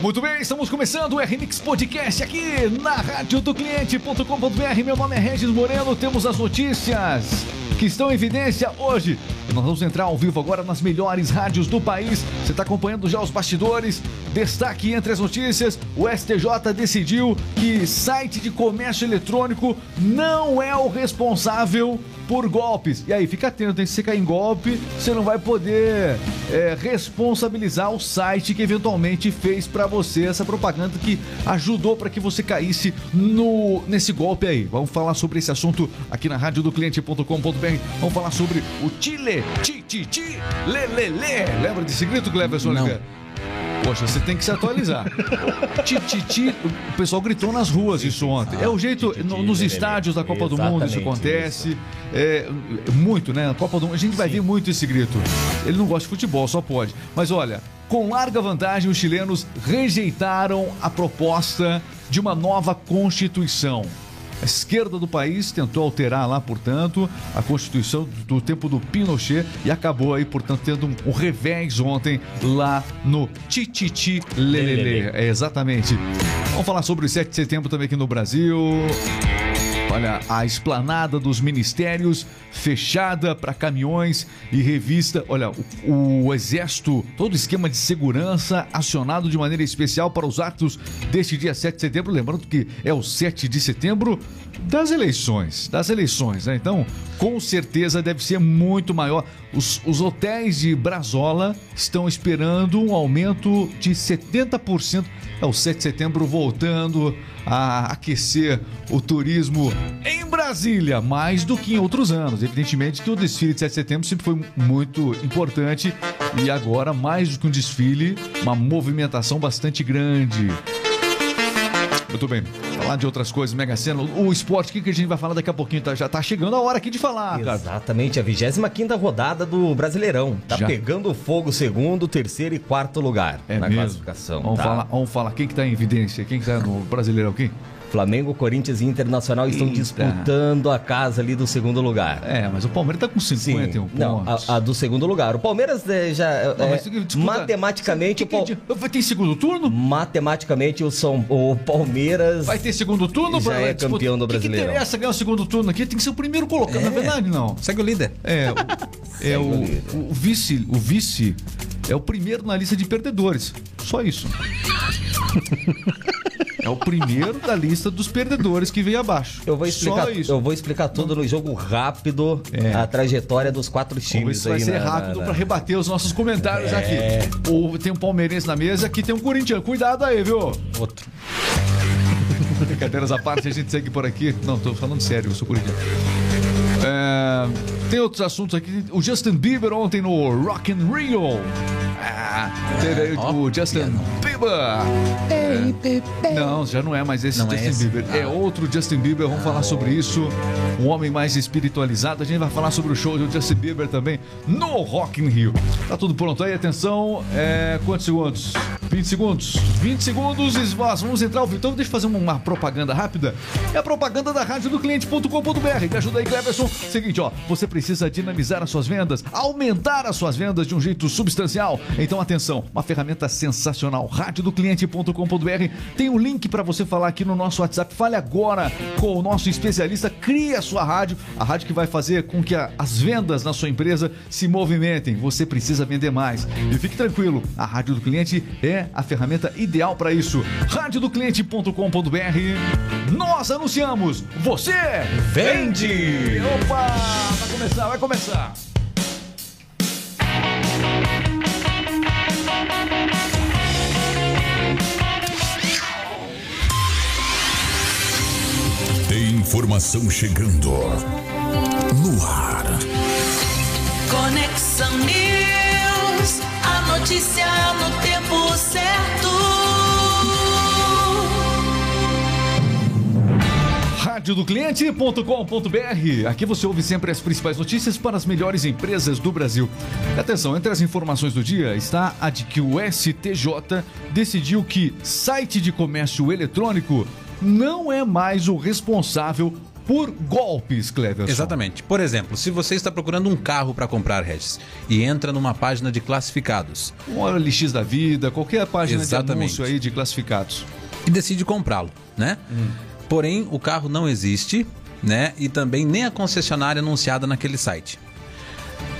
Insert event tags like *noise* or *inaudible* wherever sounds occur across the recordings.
Muito bem, estamos começando o RMix Podcast aqui na rádio do cliente.com.br. Meu nome é Regis Moreno, temos as notícias que estão em evidência hoje. E nós vamos entrar ao vivo agora nas melhores rádios do país. Você está acompanhando já os bastidores. Destaque entre as notícias: o STJ decidiu que site de comércio eletrônico não é o responsável por golpes. E aí, fica atento, hein? Se você cair em golpe, você não vai poder é, responsabilizar o site que eventualmente fez para você essa propaganda que ajudou para que você caísse no nesse golpe aí. Vamos falar sobre esse assunto aqui na rádio do cliente.com.br. Vamos falar sobre o Chile, Ti, Ti, Ti. Lembra desse grito, Cleverson? Não. Poxa, você tem que se atualizar. *laughs* ti, ti, ti, o pessoal gritou nas ruas isso ontem. É o jeito, no- nos estádios da Copa do Mundo isso acontece. É, muito, né? A Copa do Mundo, a gente vai ver muito esse grito. Ele não gosta de futebol, só pode. Mas olha, com larga vantagem, os chilenos rejeitaram a proposta de uma nova Constituição. A esquerda do país tentou alterar lá, portanto, a Constituição do tempo do Pinochet e acabou aí, portanto, tendo um, um revés ontem lá no Tititi Lelele. É, exatamente. Vamos falar sobre o 7 de setembro também aqui no Brasil. Olha, a esplanada dos ministérios fechada para caminhões e revista. Olha, o, o exército, todo esquema de segurança acionado de maneira especial para os atos deste dia 7 de setembro. Lembrando que é o 7 de setembro das eleições, das eleições, né? Então, com certeza deve ser muito maior. Os, os hotéis de Brazola estão esperando um aumento de 70%. É o 7 de setembro voltando a aquecer o turismo em Brasília, mais do que em outros anos. Evidentemente que o desfile de 7 de setembro sempre foi muito importante e agora, mais do que um desfile, uma movimentação bastante grande. Muito bem. Falar de outras coisas, Mega Sena, o esporte, o que, que a gente vai falar daqui a pouquinho? Tá- já tá chegando a hora aqui de falar, cara. Exatamente, a 25 rodada do Brasileirão. Tá Já. pegando fogo segundo, terceiro e quarto lugar É na mesmo? classificação. Vamos, tá? falar, vamos falar. Quem que tá em evidência? Quem que tá no Brasileirão aqui? Flamengo, Corinthians e Internacional estão Eita. disputando a casa ali do segundo lugar. É, mas o Palmeiras tá com 51 não, pontos. a, a do segundo lugar. O Palmeiras é, já é, Não, mas disputa- matematicamente, Que o que Vai ter segundo turno? matematicamente o São o Palmeiras Vai ter segundo turno? Já é disputa- campeão do O que, interessa ganhar o segundo turno aqui? Tem que ser o primeiro colocado, É. na verdade, não. Segue o líder. É, o- *laughs* é o o, o vice, o vice é o primeiro na lista de perdedores. Só isso. *laughs* É o primeiro da lista dos perdedores que veio abaixo. Eu vou explicar, Só isso. eu vou explicar tudo no jogo rápido, É. a trajetória dos quatro Vamos ver times se vai aí ser na- na- rápido na- pra rebater os nossos comentários É. aqui. O, tem um palmeirense na mesa, aqui tem um corintiano. Cuidado aí, viu? Outro. *laughs* Brincadeiras à parte, a gente segue por aqui. Não, tô falando sério, eu sou corintiano. É, tem outros assuntos aqui. O Justin Bieber ontem no Rock in Rio. Ah, teve aí Ó, o Justin piano. Bieber. É. Não, já não é mais esse Não é Justin esse? Bieber. É Ah. outro Justin Bieber. Vamos falar sobre isso. Um homem mais espiritualizado. A gente vai falar sobre o show do Justin Bieber também no Rock in Rio. Tá tudo pronto aí? Atenção. É, quantos segundos? 20 segundos. 20 segundos e nós vamos entrar ao. Então deixa eu fazer uma propaganda rápida. É a propaganda da rádio do cliente.com.br. Me ajuda aí, Cleverson. Seguinte, ó. Você precisa dinamizar as suas vendas, aumentar as suas vendas de um jeito substancial. Então atenção, uma ferramenta sensacional. Rádio do cliente.com.br. Tem um link para você falar aqui no nosso WhatsApp. Fale agora com o nosso especialista. Crie a sua rádio, a rádio que vai fazer com que a- as vendas na sua empresa se movimentem. Você precisa vender mais. E fique tranquilo, a Rádio do Cliente é a ferramenta ideal para isso. Radiodocliente.com.br. Nós anunciamos, você Vende! Opa! Vai começar, vai começar. Tem informação chegando no ar. Conexão News, a notícia no tempo certo. radiodocliente.com.br. Aqui você ouve sempre as principais notícias para as melhores empresas do Brasil. Atenção, entre as informações do dia está a de que o STJ decidiu que site de comércio eletrônico não é mais o responsável por golpes, Cleverson. Exatamente. Por exemplo, se você está procurando um carro para comprar, Regis, e entra numa página de classificados Um LX da vida, qualquer página Exatamente. de anúncio aí de classificados. e decide comprá-lo, né? Porém, o carro não existe, né? E também nem a concessionária anunciada naquele site.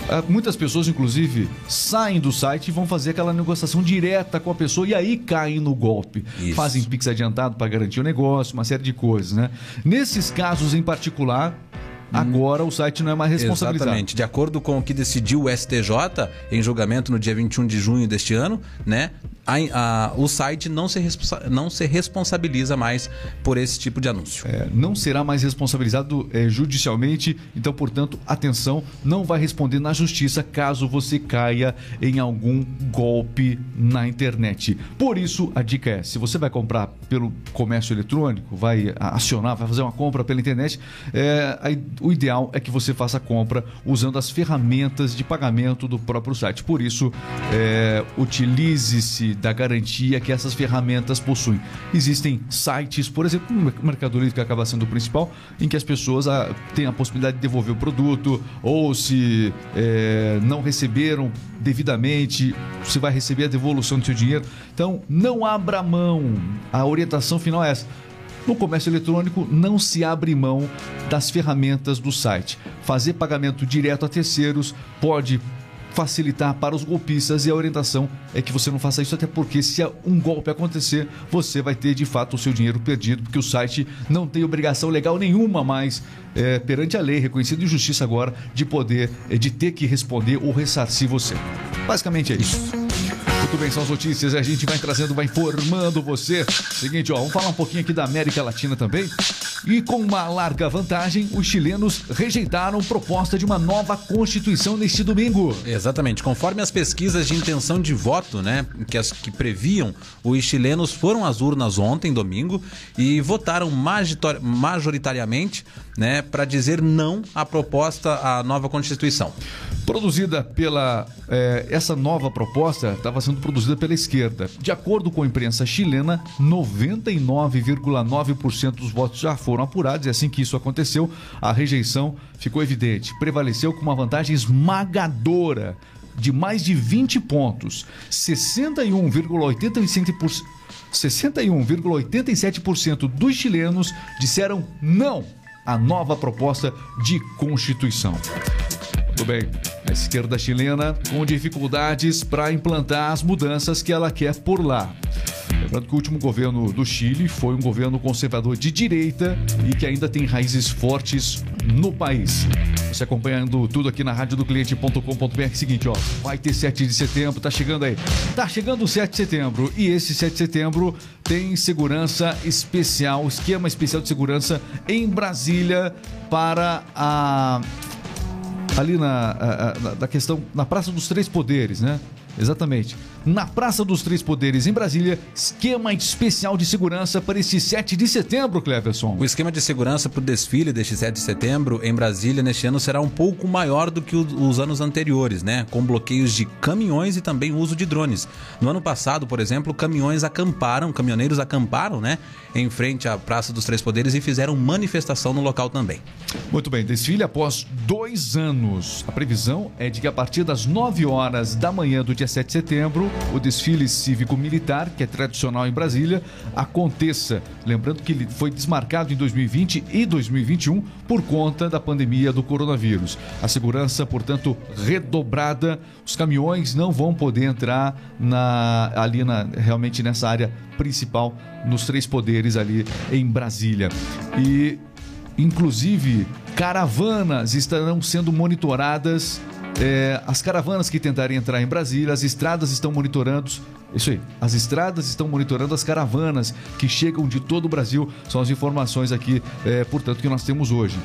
Ah, Muitas pessoas, inclusive, saem do site e vão fazer aquela negociação direta com a pessoa e aí caem no golpe. Isso. Fazem Pix adiantado para garantir o negócio, uma série de coisas, né? Nesses casos em particular, agora o site não é mais responsabilizado. Exatamente. De acordo com o que decidiu o STJ em julgamento no dia 21 de junho deste ano, né? a- a- o site não se, não se responsabiliza mais por esse tipo de anúncio. É, não será mais responsabilizado é, judicialmente, então, portanto, atenção, não vai responder na justiça caso você caia em algum golpe na internet. Por isso, a dica é: se você vai comprar pelo comércio eletrônico, vai acionar, vai fazer uma compra pela internet, é, aí, o ideal é que você faça a compra usando as ferramentas de pagamento do próprio site. Por isso, é, utilize-se da garantia que essas ferramentas possuem. Existem sites, por exemplo, o Mercado Livre, que acaba sendo o principal, em que as pessoas ah, têm a possibilidade de devolver o produto, ou se é, não receberam devidamente, você vai receber a devolução do seu dinheiro. Então, não abra mão. A orientação final é essa. No comércio eletrônico, não se abre mão das ferramentas do site. Fazer pagamento direto a terceiros pode facilitar para os golpistas e a orientação é que você não faça isso, até porque se um golpe acontecer, você vai ter de fato o seu dinheiro perdido, porque o site não tem obrigação legal nenhuma mais é, perante a lei, reconhecido em justiça agora, de poder, é, de ter que responder ou ressarcir você. Basicamente é isso. Muito bem, são as notícias. A gente vai trazendo, vai informando você. Seguinte, ó, vamos falar um pouquinho aqui da América Latina também. E com uma larga vantagem, os chilenos rejeitaram proposta de uma nova constituição neste domingo. Exatamente. Conforme as pesquisas de intenção de voto, né, que as que previam, os chilenos foram às urnas ontem, domingo, e votaram majoritariamente, né, para dizer não à proposta à nova constituição. Produzida pela. eh, essa nova proposta estava sendo produzida pela esquerda. De acordo com a imprensa chilena, 99,9% dos votos já foram apurados, e assim que isso aconteceu, a rejeição ficou evidente. Prevaleceu com uma vantagem esmagadora de mais de 20 pontos. 61,85%. 61,87% dos chilenos disseram não à nova proposta de Constituição. Muito bem. A esquerda chilena com dificuldades para implantar as mudanças que ela quer por lá. Lembrando que o último governo do Chile foi um governo conservador de direita e que ainda tem raízes fortes no país. Você acompanhando tudo aqui na radiodocliente.com.br. Seguinte, ó, vai ter 7 de setembro, tá chegando aí. Tá chegando o 7 de setembro e esse 7 de setembro tem segurança especial, esquema especial de segurança em Brasília para a ali na, na- da questão na Praça dos Três Poderes, né? Exatamente. Na Praça dos Três Poderes, em Brasília, esquema especial de segurança para esse 7 de setembro, Cleverson. O esquema de segurança para o desfile deste 7 de setembro em Brasília neste ano será um pouco maior do que os anos anteriores, né? Com bloqueios de caminhões e também uso de drones. No ano passado, por exemplo, caminhões acamparam, caminhoneiros acamparam, né? Em frente à Praça dos Três Poderes e fizeram manifestação no local também. Muito bem, desfile após dois anos. A previsão é de que a partir das 9 horas da manhã do dia 7 de setembro, o desfile cívico-militar, que é tradicional em Brasília, aconteça. Lembrando que ele foi desmarcado em 2020 e 2021 por conta da pandemia do coronavírus. A segurança, portanto, redobrada. Os caminhões não vão poder entrar na, ali na, realmente nessa área principal, nos três poderes ali em Brasília. E Inclusive, caravanas estarão sendo monitoradas. É, as caravanas que tentarem entrar em Brasília, as estradas estão monitorando. Isso aí, as estradas estão monitorando as caravanas que chegam de todo o Brasil. São as informações aqui, é, portanto, que nós temos hoje.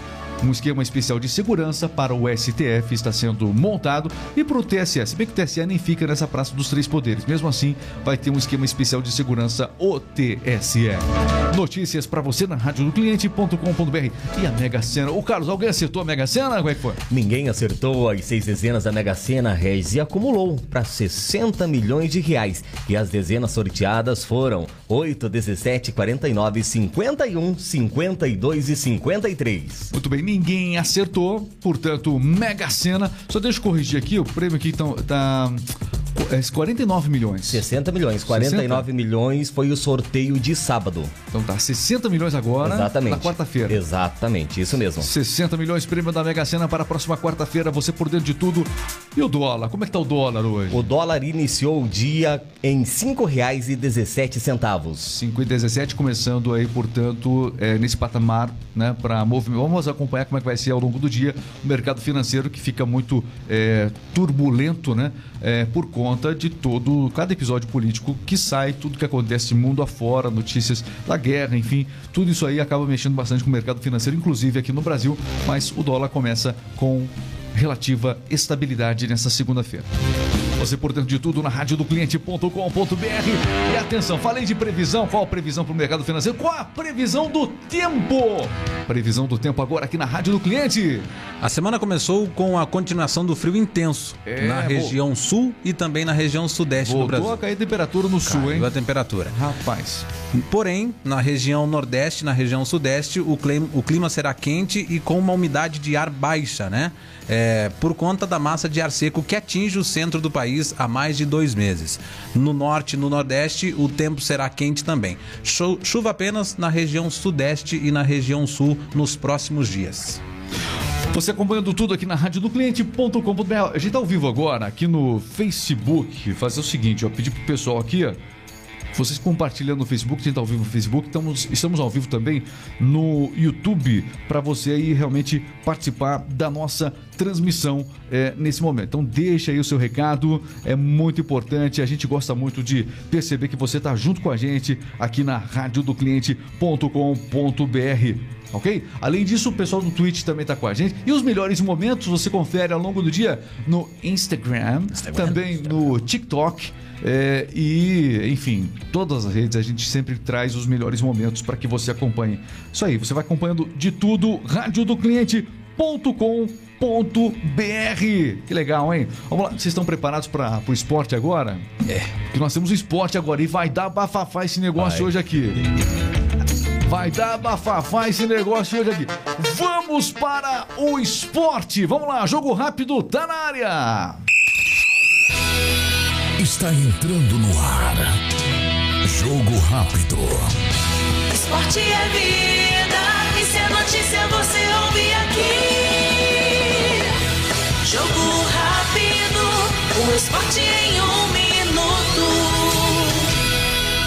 Um esquema especial de segurança para o STF está sendo montado e para o TSE. Se bem que o TSE nem fica nessa Praça dos Três Poderes. Mesmo assim, vai ter um esquema especial de segurança, o TSE. Notícias para você na rádio do cliente.com.br e a Mega Sena. O Carlos, alguém acertou a Mega Sena? Como é que foi? Ninguém acertou as seis dezenas da Mega Sena Reis e acumulou para 60 milhões de reais. E as dezenas sorteadas foram 8, 17, 49, 51, 52 e 53. Muito bem, ninguém acertou, portanto, Mega Sena. Só deixa eu corrigir aqui, o prêmio aqui tá, tá 49 milhões. 60 milhões, 49 milhões foi o sorteio de sábado. Então tá, 60 milhões agora Exatamente. na quarta-feira. Exatamente, isso mesmo. 60 milhões prêmio da Mega Sena para a próxima quarta-feira, você por dentro de tudo. E o dólar? Como é que tá o dólar hoje? O dólar iniciou o dia em R$ 5,17. 5 e 17, começando aí, portanto, é, nesse patamar, né, para movimento. Vamos acompanhar como é que vai ser ao longo do dia o mercado financeiro que fica muito é, turbulento, né, é, por conta de todo, cada episódio político que sai, tudo que acontece mundo afora, notícias da guerra, enfim, tudo isso aí acaba mexendo bastante com o mercado financeiro, inclusive aqui no Brasil, mas o dólar começa com relativa estabilidade nessa segunda-feira. Você por dentro de tudo na rádio do cliente.com.br. E atenção, falei de previsão. Qual a previsão para o mercado financeiro? Qual a previsão do tempo? Previsão do tempo agora aqui na rádio do cliente. A semana começou com a continuação do frio intenso É, na região sul e também na região sudeste do Voltou Brasil. a cair temperatura no sul, hein? Caiu a temperatura. Rapaz. Porém, na região nordeste, na região sudeste, o clima, o clima será quente e com uma umidade de ar baixa, né? É, por conta da massa de ar seco que atinge o centro do país há mais de dois meses. No norte e no nordeste, o tempo será quente também. Chu- Chuva apenas na região sudeste e na região sul nos próximos dias. Você acompanhando tudo aqui na rádio do cliente.com.br. A gente tá ao vivo agora aqui no Facebook. Fazer o seguinte, ó, pedir pro pessoal aqui, ó, vocês compartilhando no Facebook, quem tá ao vivo no Facebook, estamos, estamos ao vivo também no YouTube para você aí realmente participar da nossa transmissão é, nesse momento. Então deixa aí o seu recado, é muito importante. A gente gosta muito de perceber que você tá junto com a gente aqui na rádio do cliente.com.br. Ok? Além disso, o pessoal do Twitch também está com a gente. E os melhores momentos você confere ao longo do dia no Instagram, também no TikTok. é, e, enfim, todas as redes a gente sempre traz os melhores momentos para que você acompanhe. Isso aí, você vai acompanhando de tudo, radiodocliente.com.br. Que legal, hein? Vamos lá, vocês estão preparados para o esporte agora? É. Que nós temos o esporte agora e vai dar bafafá esse negócio Vai. hoje aqui. Vai dar bafafá esse negócio hoje aqui. Vamos para o esporte. Vamos lá, jogo rápido, tá na área. Está entrando no ar. Jogo rápido. Esporte é vida, e se é notícia você ouve aqui. Jogo rápido, o esporte em um minuto.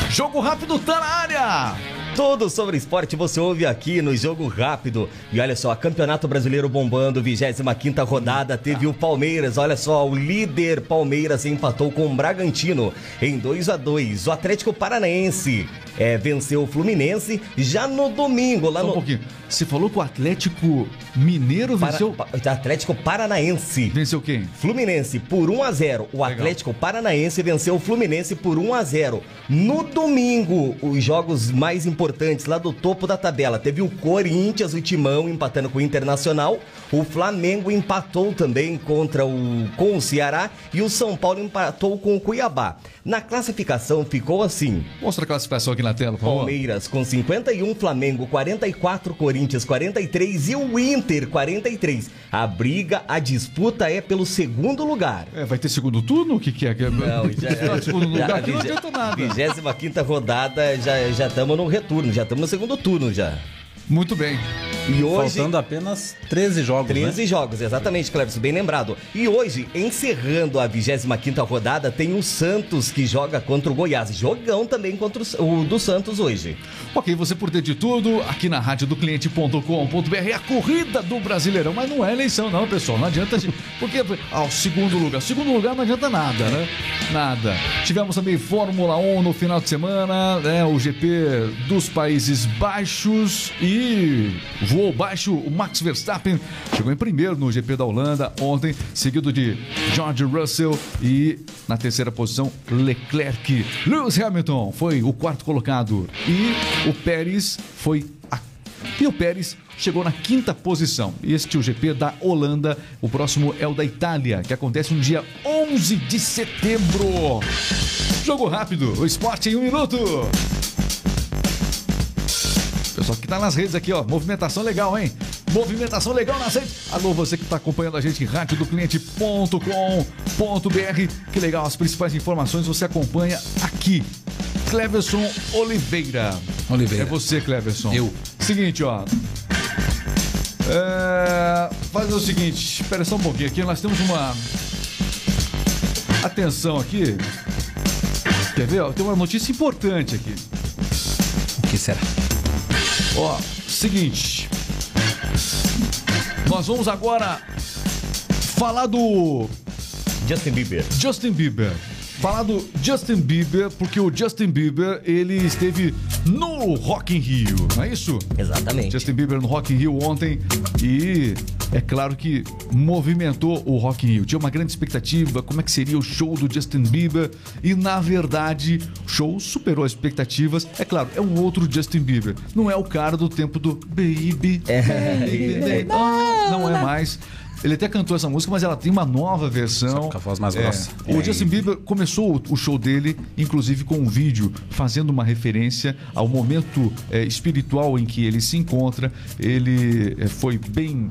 Jogo rápido, tá na área. Tudo sobre esporte você ouve aqui no Jogo Rápido. E olha só, Campeonato Brasileiro bombando, 25ª rodada, teve o Palmeiras. Olha só, o líder Palmeiras empatou com o Bragantino em 2 a 2 O Atlético Paranaense é, venceu o Fluminense já no domingo, lá Só um no pouquinho. Você falou que o Atlético Mineiro Para- venceu. Pa- Atlético Paranaense. Venceu quem? Fluminense por 1 a 0. O Atlético Paranaense venceu o Fluminense por 1 a 0. No domingo, os jogos mais importantes lá do topo da tabela, teve o Corinthians, o Timão empatando com o Internacional, o Flamengo empatou também contra o com o Ceará e o São Paulo empatou com o Cuiabá. Na classificação ficou assim: Mostra a classificação aqui na tela, por favor. Palmeiras com 51, Flamengo 44, Corinthians 43 e o Inter 43. A briga, a disputa é pelo segundo lugar. É, vai ter segundo turno? O que, que é? Não, *laughs* já, Tá, segundo lugar, já, não adianta nada. 25 rodada, já já estamos no retorno, já estamos no segundo turno já. Muito bem. E hoje Faltando apenas 13 jogos, 13 né? jogos, exatamente, Cleberson, bem lembrado. E hoje, encerrando a 25 rodada, tem o Santos que joga contra o Goiás. Jogão também contra o, o do Santos hoje. Ok, você por ter de tudo, aqui na rádio do cliente.com.br, é a corrida do Brasileirão, mas não é eleição não, pessoal, não adianta, porque ao segundo lugar, segundo lugar não adianta nada, né? Nada. Tivemos também Fórmula 1 no final de semana, né, o GP dos Países Baixos e voou baixo. O Max Verstappen chegou em primeiro no GP da Holanda ontem, seguido de George Russell e na terceira posição Leclerc. Lewis Hamilton foi o quarto colocado e o Pérez foi a e o Pérez chegou na quinta posição. Este é o GP da Holanda. O próximo é o da Itália, que acontece no dia 11 de setembro. Jogo rápido, o esporte em um minuto. Pessoal que tá nas redes aqui, ó. Movimentação legal, hein? Movimentação legal nas redes. Alô, você que tá acompanhando a gente, radiodocliente.com.br. Que legal, as principais informações você acompanha aqui. Cleverson Oliveira. Oliveira. É você, Cleverson. Eu. Seguinte, ó. É... Fazer o seguinte, espera só um pouquinho aqui, nós temos uma. Atenção aqui. Quer ver? ó? Tem uma notícia importante aqui. O que será? Ó, seguinte. Nós vamos agora falar do Justin Bieber. Justin Bieber. Falar do Justin Bieber, porque o Justin Bieber, ele esteve no Rock in Rio, não é isso? Exatamente. Justin Bieber no Rock in Rio ontem e é claro que movimentou o Rock in Rio. Tinha uma grande expectativa, como é que seria o show do Justin Bieber e na verdade o show superou as expectativas. É claro, é um outro Justin Bieber. Não é o cara do tempo do Baby, É. Baby, Baby. Ah, não é mais. Ele até cantou essa música, mas ela tem uma nova versão. Com a voz mais É. grossa. O Justin Bieber começou o- o show dele, inclusive com um vídeo fazendo uma referência ao momento é, espiritual em que ele se encontra. Ele é, foi bem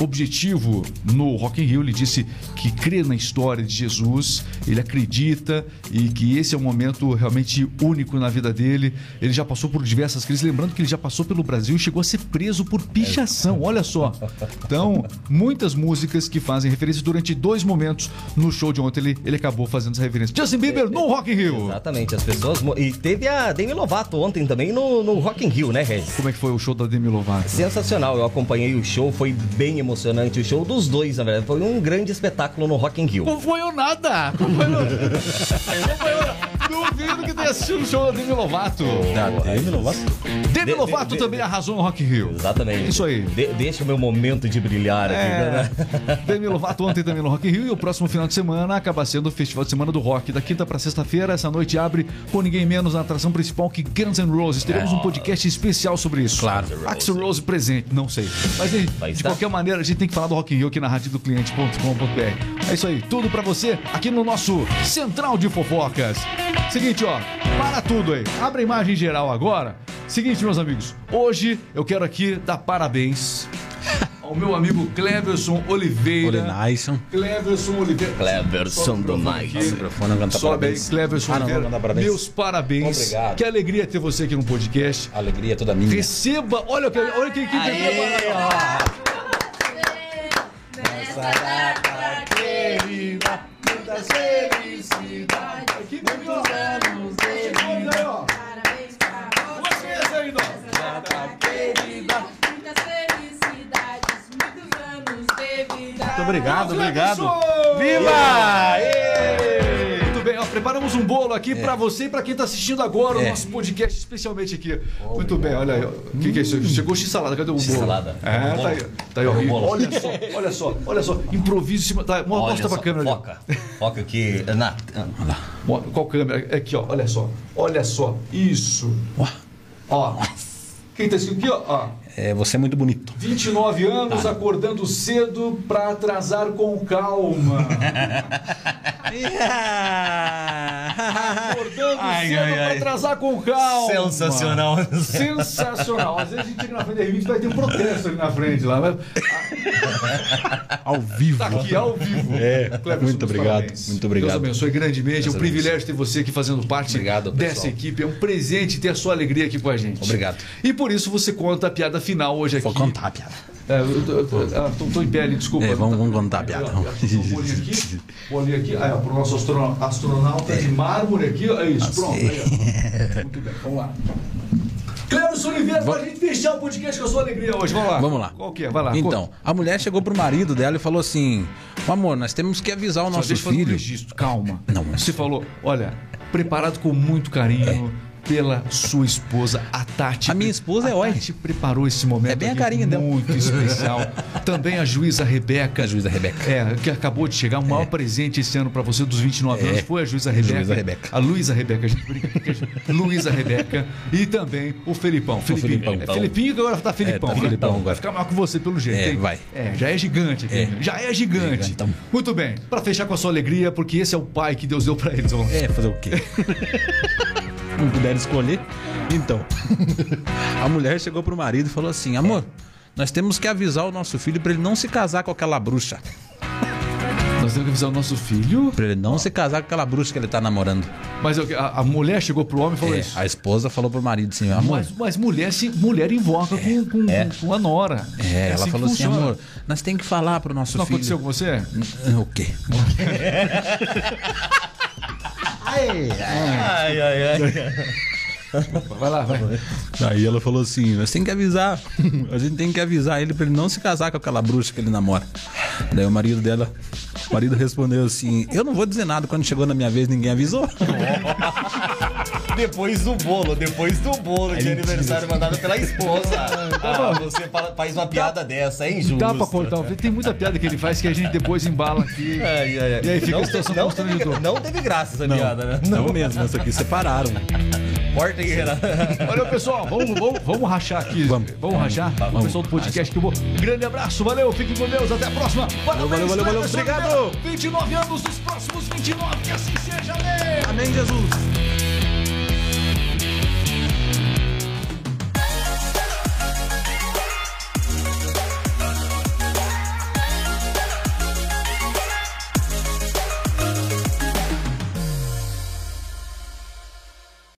objetivo no Rock in Rio. Ele disse que crê na história de Jesus, ele acredita e que esse é um momento realmente único na vida dele. Ele já passou por diversas crises, lembrando que ele já passou pelo Brasil e chegou a ser preso por pichação. Olha só. Então, muitas músicas que fazem referência durante dois momentos no show de ontem ele, ele acabou fazendo essa referência. Justin Bieber no Rock in Rio. Exatamente, as pessoas. E teve a Demi Lovato ontem também no, no Rock in Rio, né, Regis? Como é que foi o show da Demi Lovato? Sensacional, eu acompanhei o show, foi bem emocionante o show dos dois, na verdade. Foi um grande espetáculo no Rock in Rio. Não foi eu nada! Não foi eu Duvido que o show da Demi Lovato. Demi Lovato? Demi De- Lovato de- também arrasou no Rock Rio. Exatamente. Isso aí. De- deixa o meu momento de brilhar aqui. É, né? *laughs* Demi Lovato ontem também no Rock Rio e o próximo final de semana acaba sendo o Festival de Semana do Rock. Da quinta para sexta-feira, essa noite abre com ninguém menos na atração principal que Guns N' Roses. Teremos um podcast especial sobre isso. Claro. Axel Rose presente, não sei. Mas de, de qualquer maneira, a gente tem que falar do Rock Rio aqui na rádio do cliente.com.br. É isso aí, tudo pra você aqui no nosso Central de Fofocas. Seguinte, ó, para tudo aí. Abre a imagem geral agora. Seguinte, meus amigos, hoje eu quero aqui dar parabéns ao meu amigo Cleverson Oliveira. Olenaison. Cleverson Oliveira. Cleverson do Night. O microfone não canta Sobe aí, parabéns. Cleverson Ah, Oliveira. não parabéns. Meus parabéns. Obrigado. Que alegria ter você aqui no podcast. Alegria é toda minha. Receba, olha, que- olha quem que Nessa data querida, muitas felicidades, Aqui, muitos anos de vida. Parabéns pra você, data querida, muitas felicidades, muitos anos de vida. Muito obrigado, obrigado. Viva! Um bolo aqui pra você e pra quem tá assistindo agora o É. nosso podcast, especialmente aqui. Muito bem, olha aí. O que, que é isso? Chegou x-salada, cadê o bolo? X-salada. É, tá aí. Tá aí, o? Olha só, olha só, olha só. Improviso em cima. Tá, mostra pra câmera ali. Foca. Foca aqui. Na, Qual câmera? Aqui, ó. Olha só. Olha só. Isso. Ó. Quem tá escrito aqui, ó? ó. É, você é muito bonito. 29 anos, acordando cedo pra atrasar com calma. *laughs* Acordando Ai, cedo ai. atrasar com calma. Sensacional. Sensacional. Às vezes a gente chega na frente da R20 vai ter um protesto ali na frente lá. Mas *laughs* Ao vivo. tá aqui ao vivo. É, Cleverson, muito obrigado, parabéns. muito obrigado. Deus abençoe grandemente. É um Deus privilégio ter você aqui fazendo parte Obrigado, dessa equipe. É um presente ter a sua alegria aqui com a gente. Obrigado. E por isso você conta a piada final hoje aqui. Vou contar a piada. É, eu, tô- eu tô- ah, tô, tô em pé ali, desculpa. É, vamos- vamos contar a piada. Aqui, ó, aqui, um bolinho aqui, aqui. Aí, ó, pro nosso astro- astronauta de mármore aqui. É isso, pronto. Aí, ó. Muito bem, vamos lá. Cleberson Oliveira, pra gente fechar o podcast com a sua alegria hoje. Vamos lá. Vamos lá. Qual que é? Vai lá. Então, a mulher chegou pro marido dela e falou assim: Amor, nós temos que avisar o Só nosso fazer um filho. registro, calma. Não, mas- Você falou, olha, preparado com muito carinho, pela sua esposa, a Tati. A minha esposa é a oi. Tati preparou esse momento É bem a carinha dela. muito especial. *laughs* Também a juíza Rebeca. A juíza Rebeca. É, que acabou de chegar. O maior presente esse ano pra você dos 29 É. anos foi a juíza Rebeca. Juíza Rebeca. A Luísa Rebeca, a gente brinca. Luísa Rebeca. E também o Felipão. Felipinho. Felipão. É Felipinho que agora tá Felipão. tá né? Felipão agora. Vai ficar maior que você pelo jeito, É, hein? vai. É, já é gigante aqui. É. Já é gigante. Muito bem. Pra fechar com a sua alegria, porque esse é o pai que Deus deu pra eles. Vamos. É, fazer o quê? *laughs* Não puderam escolher? Então, *laughs* a mulher chegou pro marido e falou assim: Amor, nós temos que avisar o nosso filho pra ele não se casar com aquela bruxa. Nós temos que avisar o nosso filho. Pra ele não se casar com aquela bruxa que ele tá namorando. Mas eu- a, a mulher chegou pro homem e falou É, isso. a esposa falou pro marido assim: Amor, Mas, mas mulher, se, mulher invoca com, com, com a nora. é, ela assim falou assim. Amor, nós tem que falar pro nosso Não filho. aconteceu com você? O quê? *laughs* Ai, ai, ai. *laughs* Vai lá, vai. Aí ela falou assim: nós tem que avisar. A gente tem que avisar ele pra ele não se casar com aquela bruxa que ele namora. Daí o marido dela, o marido respondeu assim: Eu não vou dizer nada. Quando chegou na minha vez, ninguém avisou. *laughs* Depois do bolo, depois do bolo de aniversário mandado pela esposa. Ah, você faz uma piada dessa, hein, Justo? Dá pra cortar o Tem muita piada que ele faz que a gente depois embala aqui. *laughs* Ai, ai, ai. E aí fica não, a situação não, teve, não teve graça essa piada, né? Não mesmo, essa aqui separaram. Corta aí, Renato. *laughs* Valeu, pessoal. Vamos, vamos, vamos rachar aqui. Vamos. Vamos rachar? O pessoal do podcast que eu vou. Grande abraço, valeu, fiquem com Deus, até a próxima. Parabéns, valeu, valeu, valeu, Cleberson obrigado. Oliveira. 29 anos, os próximos 29, que assim seja, amém. Amém, Jesus.